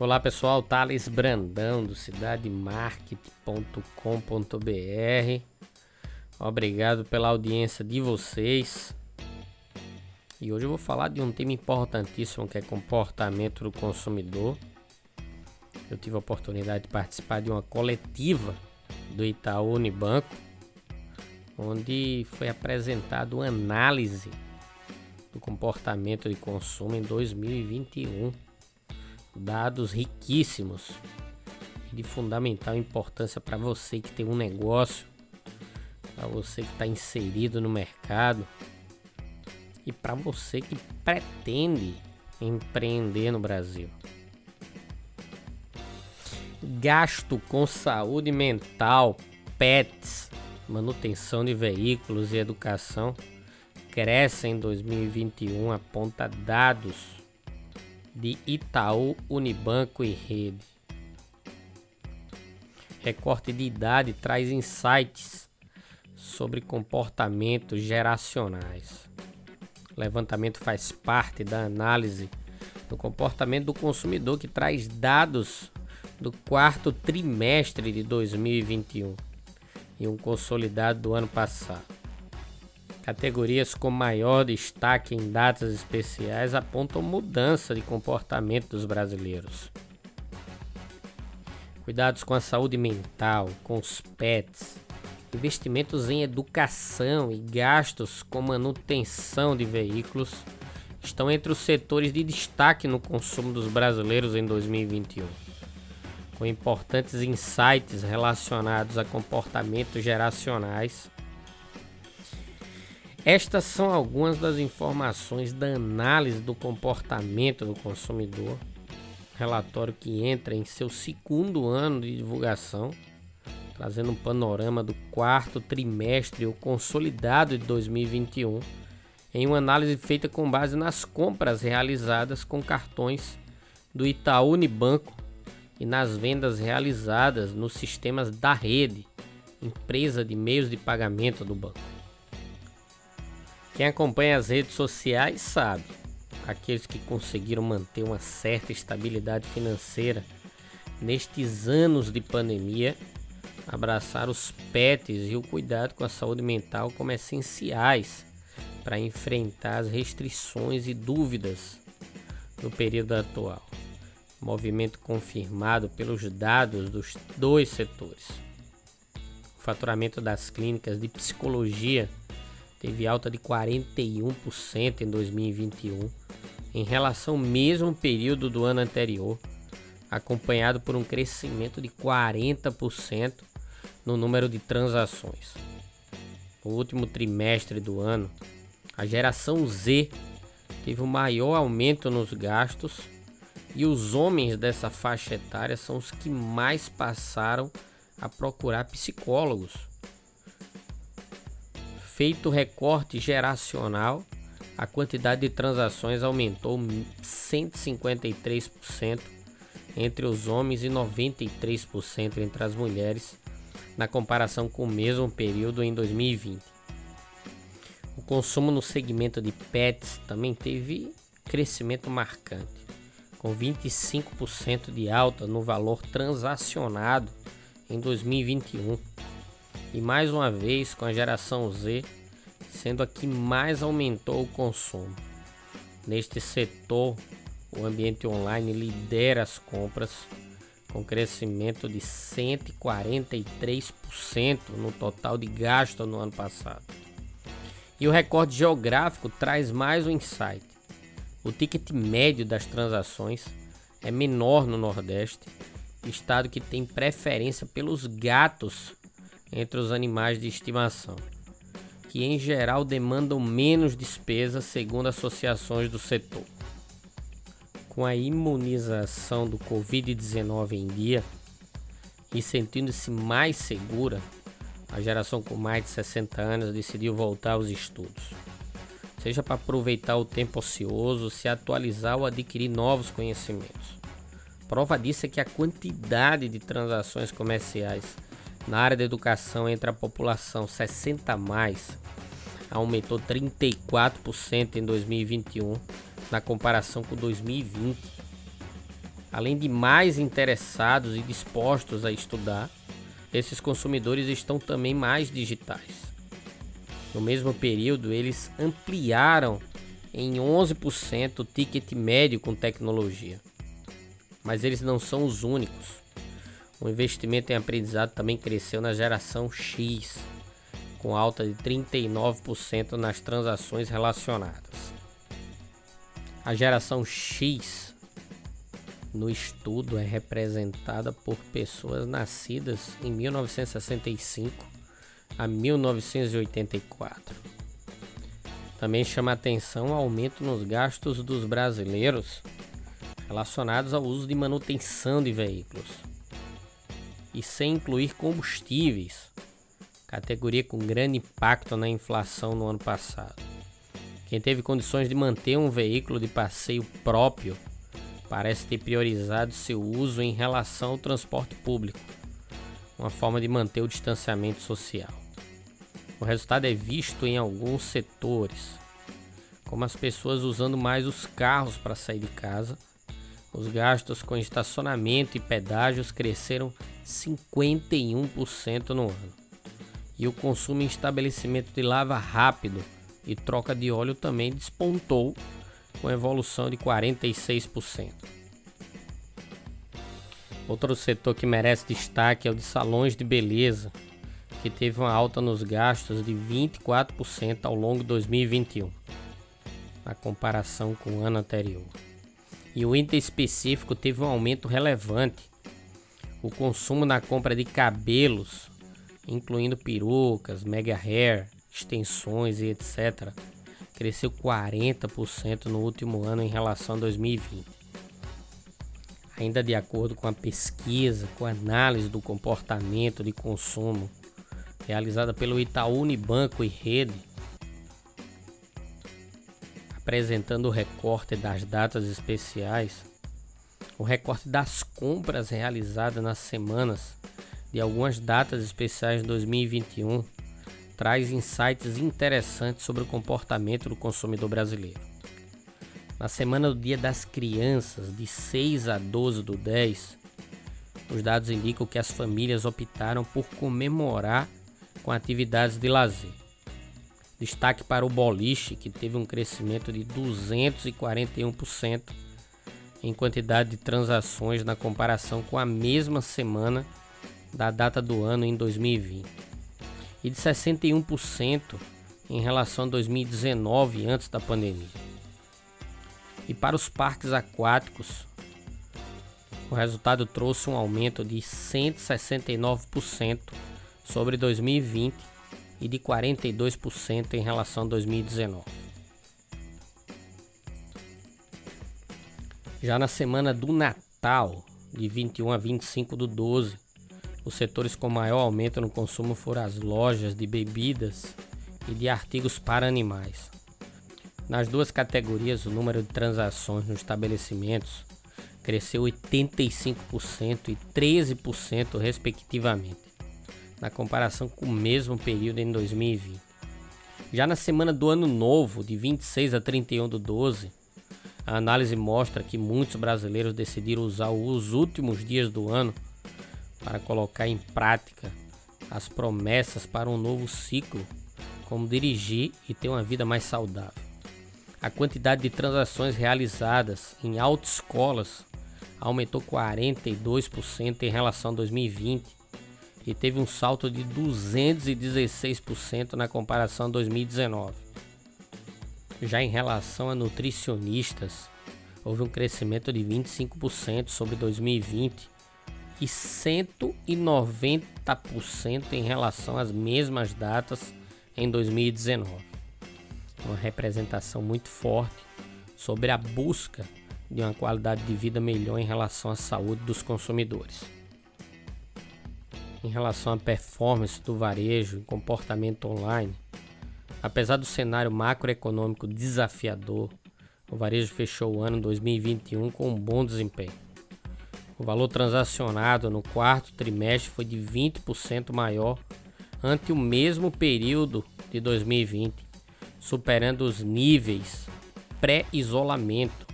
Olá pessoal, Thales Brandão do cidademarket.com.br. Obrigado pela audiência de vocês. E hoje eu vou falar de um tema importantíssimo que é comportamento do consumidor. Eu tive a oportunidade de participar de uma coletiva do Itaú Unibanco, onde foi apresentado uma análise do comportamento de consumo em 2021 dados riquíssimos de fundamental importância para você que tem um negócio, para você que está inserido no mercado e para você que pretende empreender no Brasil. Gasto com saúde mental, pets, manutenção de veículos e educação cresce em 2021, aponta dados de Itaú, Unibanco e Rede. Recorte de idade traz insights sobre comportamentos geracionais. Levantamento faz parte da análise do comportamento do consumidor que traz dados do quarto trimestre de 2021 e um consolidado do ano passado. Categorias com maior destaque em datas especiais apontam mudança de comportamento dos brasileiros. Cuidados com a saúde mental, com os pets, investimentos em educação e gastos com manutenção de veículos estão entre os setores de destaque no consumo dos brasileiros em 2021, com importantes insights relacionados a comportamentos geracionais estas são algumas das informações da análise do comportamento do consumidor, relatório que entra em seu segundo ano de divulgação, trazendo um panorama do quarto trimestre ou consolidado de 2021, em uma análise feita com base nas compras realizadas com cartões do Itaú Unibanco e nas vendas realizadas nos sistemas da rede, empresa de meios de pagamento do banco. Quem acompanha as redes sociais sabe, aqueles que conseguiram manter uma certa estabilidade financeira nestes anos de pandemia, abraçar os pets e o cuidado com a saúde mental como essenciais para enfrentar as restrições e dúvidas no período atual. Movimento confirmado pelos dados dos dois setores. O faturamento das clínicas de psicologia teve alta de 41% em 2021 em relação ao mesmo período do ano anterior, acompanhado por um crescimento de 40% no número de transações. No último trimestre do ano, a geração Z teve o maior aumento nos gastos e os homens dessa faixa etária são os que mais passaram a procurar psicólogos Feito recorte geracional, a quantidade de transações aumentou 153% entre os homens e 93% entre as mulheres, na comparação com o mesmo período em 2020. O consumo no segmento de pets também teve crescimento marcante, com 25% de alta no valor transacionado em 2021 e mais uma vez com a geração Z sendo a que mais aumentou o consumo. Neste setor, o ambiente online lidera as compras com crescimento de 143% no total de gasto no ano passado. E o recorde geográfico traz mais um insight. O ticket médio das transações é menor no Nordeste, estado que tem preferência pelos gatos entre os animais de estimação, que em geral demandam menos despesas segundo associações do setor. Com a imunização do Covid-19 em dia, e sentindo-se mais segura, a geração com mais de 60 anos decidiu voltar aos estudos. Seja para aproveitar o tempo ocioso, se atualizar ou adquirir novos conhecimentos. Prova disso é que a quantidade de transações comerciais na área da educação entre a população 60 mais aumentou 34% em 2021 na comparação com 2020. Além de mais interessados e dispostos a estudar, esses consumidores estão também mais digitais. No mesmo período, eles ampliaram em 11% o ticket médio com tecnologia. Mas eles não são os únicos. O investimento em aprendizado também cresceu na geração X, com alta de 39% nas transações relacionadas. A geração X no estudo é representada por pessoas nascidas em 1965 a 1984. Também chama atenção o aumento nos gastos dos brasileiros relacionados ao uso de manutenção de veículos e sem incluir combustíveis, categoria com grande impacto na inflação no ano passado. Quem teve condições de manter um veículo de passeio próprio parece ter priorizado seu uso em relação ao transporte público, uma forma de manter o distanciamento social. O resultado é visto em alguns setores, como as pessoas usando mais os carros para sair de casa. Os gastos com estacionamento e pedágios cresceram 51% no ano. E o consumo em estabelecimento de lava rápido e troca de óleo também despontou com evolução de 46%. Outro setor que merece destaque é o de salões de beleza, que teve uma alta nos gastos de 24% ao longo de 2021, na comparação com o ano anterior. E o índice específico teve um aumento relevante. O consumo na compra de cabelos, incluindo perucas, mega hair, extensões e etc., cresceu 40% no último ano em relação a 2020. Ainda de acordo com a pesquisa, com a análise do comportamento de consumo realizada pelo Itaú Unibanco e Rede, apresentando o recorte das datas especiais, o recorte das compras realizadas nas semanas de algumas datas especiais de 2021 traz insights interessantes sobre o comportamento do consumidor brasileiro. Na semana do Dia das Crianças, de 6 a 12 do 10, os dados indicam que as famílias optaram por comemorar com atividades de lazer. Destaque para o boliche, que teve um crescimento de 241% em quantidade de transações na comparação com a mesma semana da data do ano em 2020, e de 61% em relação a 2019, antes da pandemia. E para os parques aquáticos, o resultado trouxe um aumento de 169% sobre 2020 e de 42% em relação a 2019. Já na semana do Natal, de 21 a 25 do 12, os setores com maior aumento no consumo foram as lojas de bebidas e de artigos para animais. Nas duas categorias, o número de transações nos estabelecimentos cresceu 85% e 13%, respectivamente na comparação com o mesmo período em 2020. Já na semana do ano novo, de 26 a 31 do 12, a análise mostra que muitos brasileiros decidiram usar os últimos dias do ano para colocar em prática as promessas para um novo ciclo, como dirigir e ter uma vida mais saudável. A quantidade de transações realizadas em autoescolas aumentou 42% em relação a 2020 e teve um salto de 216% na comparação a 2019. Já em relação a nutricionistas, houve um crescimento de 25% sobre 2020 e 190% em relação às mesmas datas em 2019. Uma representação muito forte sobre a busca de uma qualidade de vida melhor em relação à saúde dos consumidores. em relação à performance do varejo e comportamento online, apesar do cenário macroeconômico desafiador, o varejo fechou o ano 2021 com um bom desempenho. O valor transacionado no quarto trimestre foi de 20% maior ante o mesmo período de 2020, superando os níveis pré-isolamento,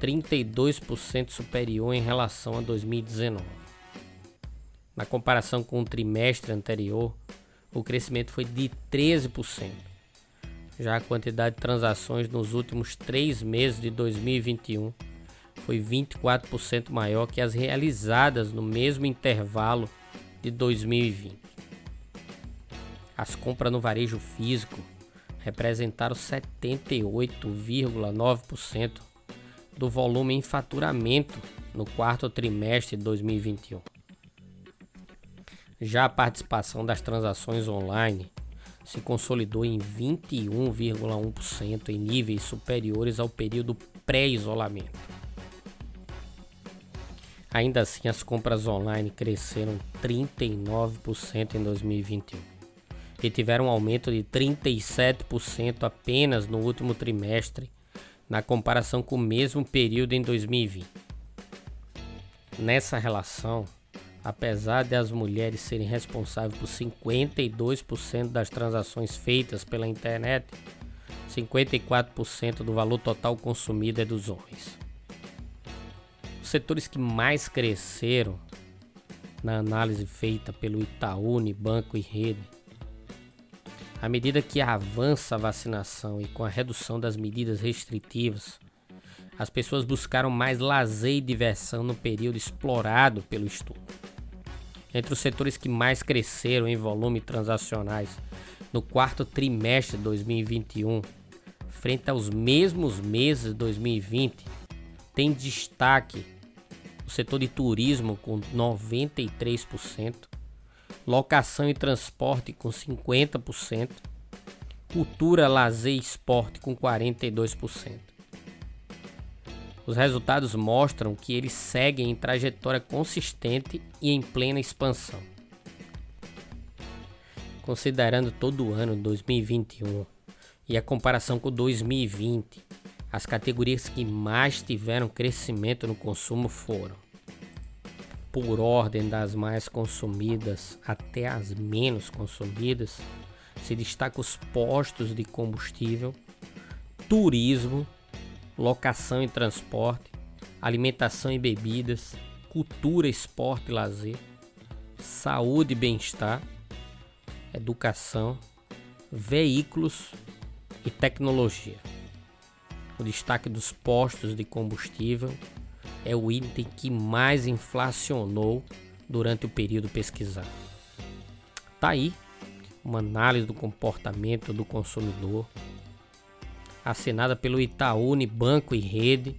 32% superior em relação a 2019. Na comparação com o trimestre anterior, o crescimento foi de 13%. Já a quantidade de transações nos últimos três meses de 2021 foi 24% maior que as realizadas no mesmo intervalo de 2020. As compras no varejo físico representaram 78,9% do volume em faturamento no quarto trimestre de 2021. Já a participação das transações online se consolidou em 21,1% em níveis superiores ao período pré-isolamento. Ainda assim, as compras online cresceram 39% em 2021 e tiveram um aumento de 37% apenas no último trimestre, na comparação com o mesmo período em 2020. Nessa relação, apesar de as mulheres serem responsáveis por 52% das transações feitas pela internet, 54% do valor total consumido é dos homens. Os setores que mais cresceram na análise feita pelo Itaú, Banco e Rede, à medida que avança a vacinação e com a redução das medidas restritivas, as pessoas buscaram mais lazer e diversão no período explorado pelo estudo. Entre os setores que mais cresceram em volume transacionais no quarto trimestre de 2021, frente aos mesmos meses de 2020, tem destaque setor de turismo com 93%, locação e transporte com 50%, cultura, lazer e esporte com 42%. Os resultados mostram que eles seguem em trajetória consistente e em plena expansão. Considerando todo o ano 2021 e a comparação com 2020, as categorias que mais tiveram crescimento no consumo foram, por ordem das mais consumidas até as menos consumidas, se destaca os postos de combustível, turismo, locação e transporte, alimentação e bebidas, cultura, esporte e lazer, saúde e bem-estar, educação, veículos e tecnologia. O destaque dos postos de combustível é o item que mais inflacionou durante o período pesquisado. Tá aí uma análise do comportamento do consumidor assinada pelo Itaú, Banco e Rede,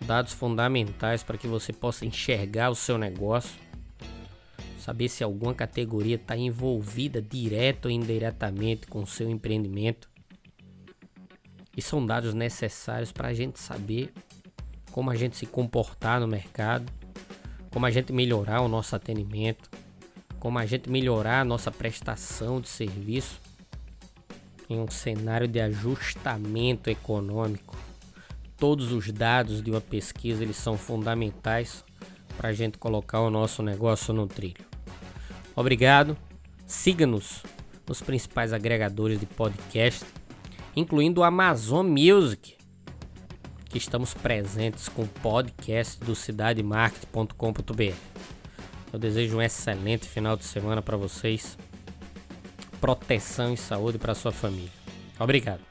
dados fundamentais para que você possa enxergar o seu negócio, saber se alguma categoria está envolvida direto ou indiretamente com o seu empreendimento. E são dados necessários para a gente saber como a gente se comportar no mercado, como a gente melhorar o nosso atendimento, como a gente melhorar a nossa prestação de serviço em um cenário de ajustamento econômico. Todos os dados de uma pesquisa eles são fundamentais para a gente colocar o nosso negócio no trilho. Obrigado. Siga-nos nos principais agregadores de podcast, incluindo o Amazon Music, que estamos presentes com o podcast do cidademarket.com.br. Eu desejo um excelente final de semana para vocês proteção e saúde para sua família. Obrigado.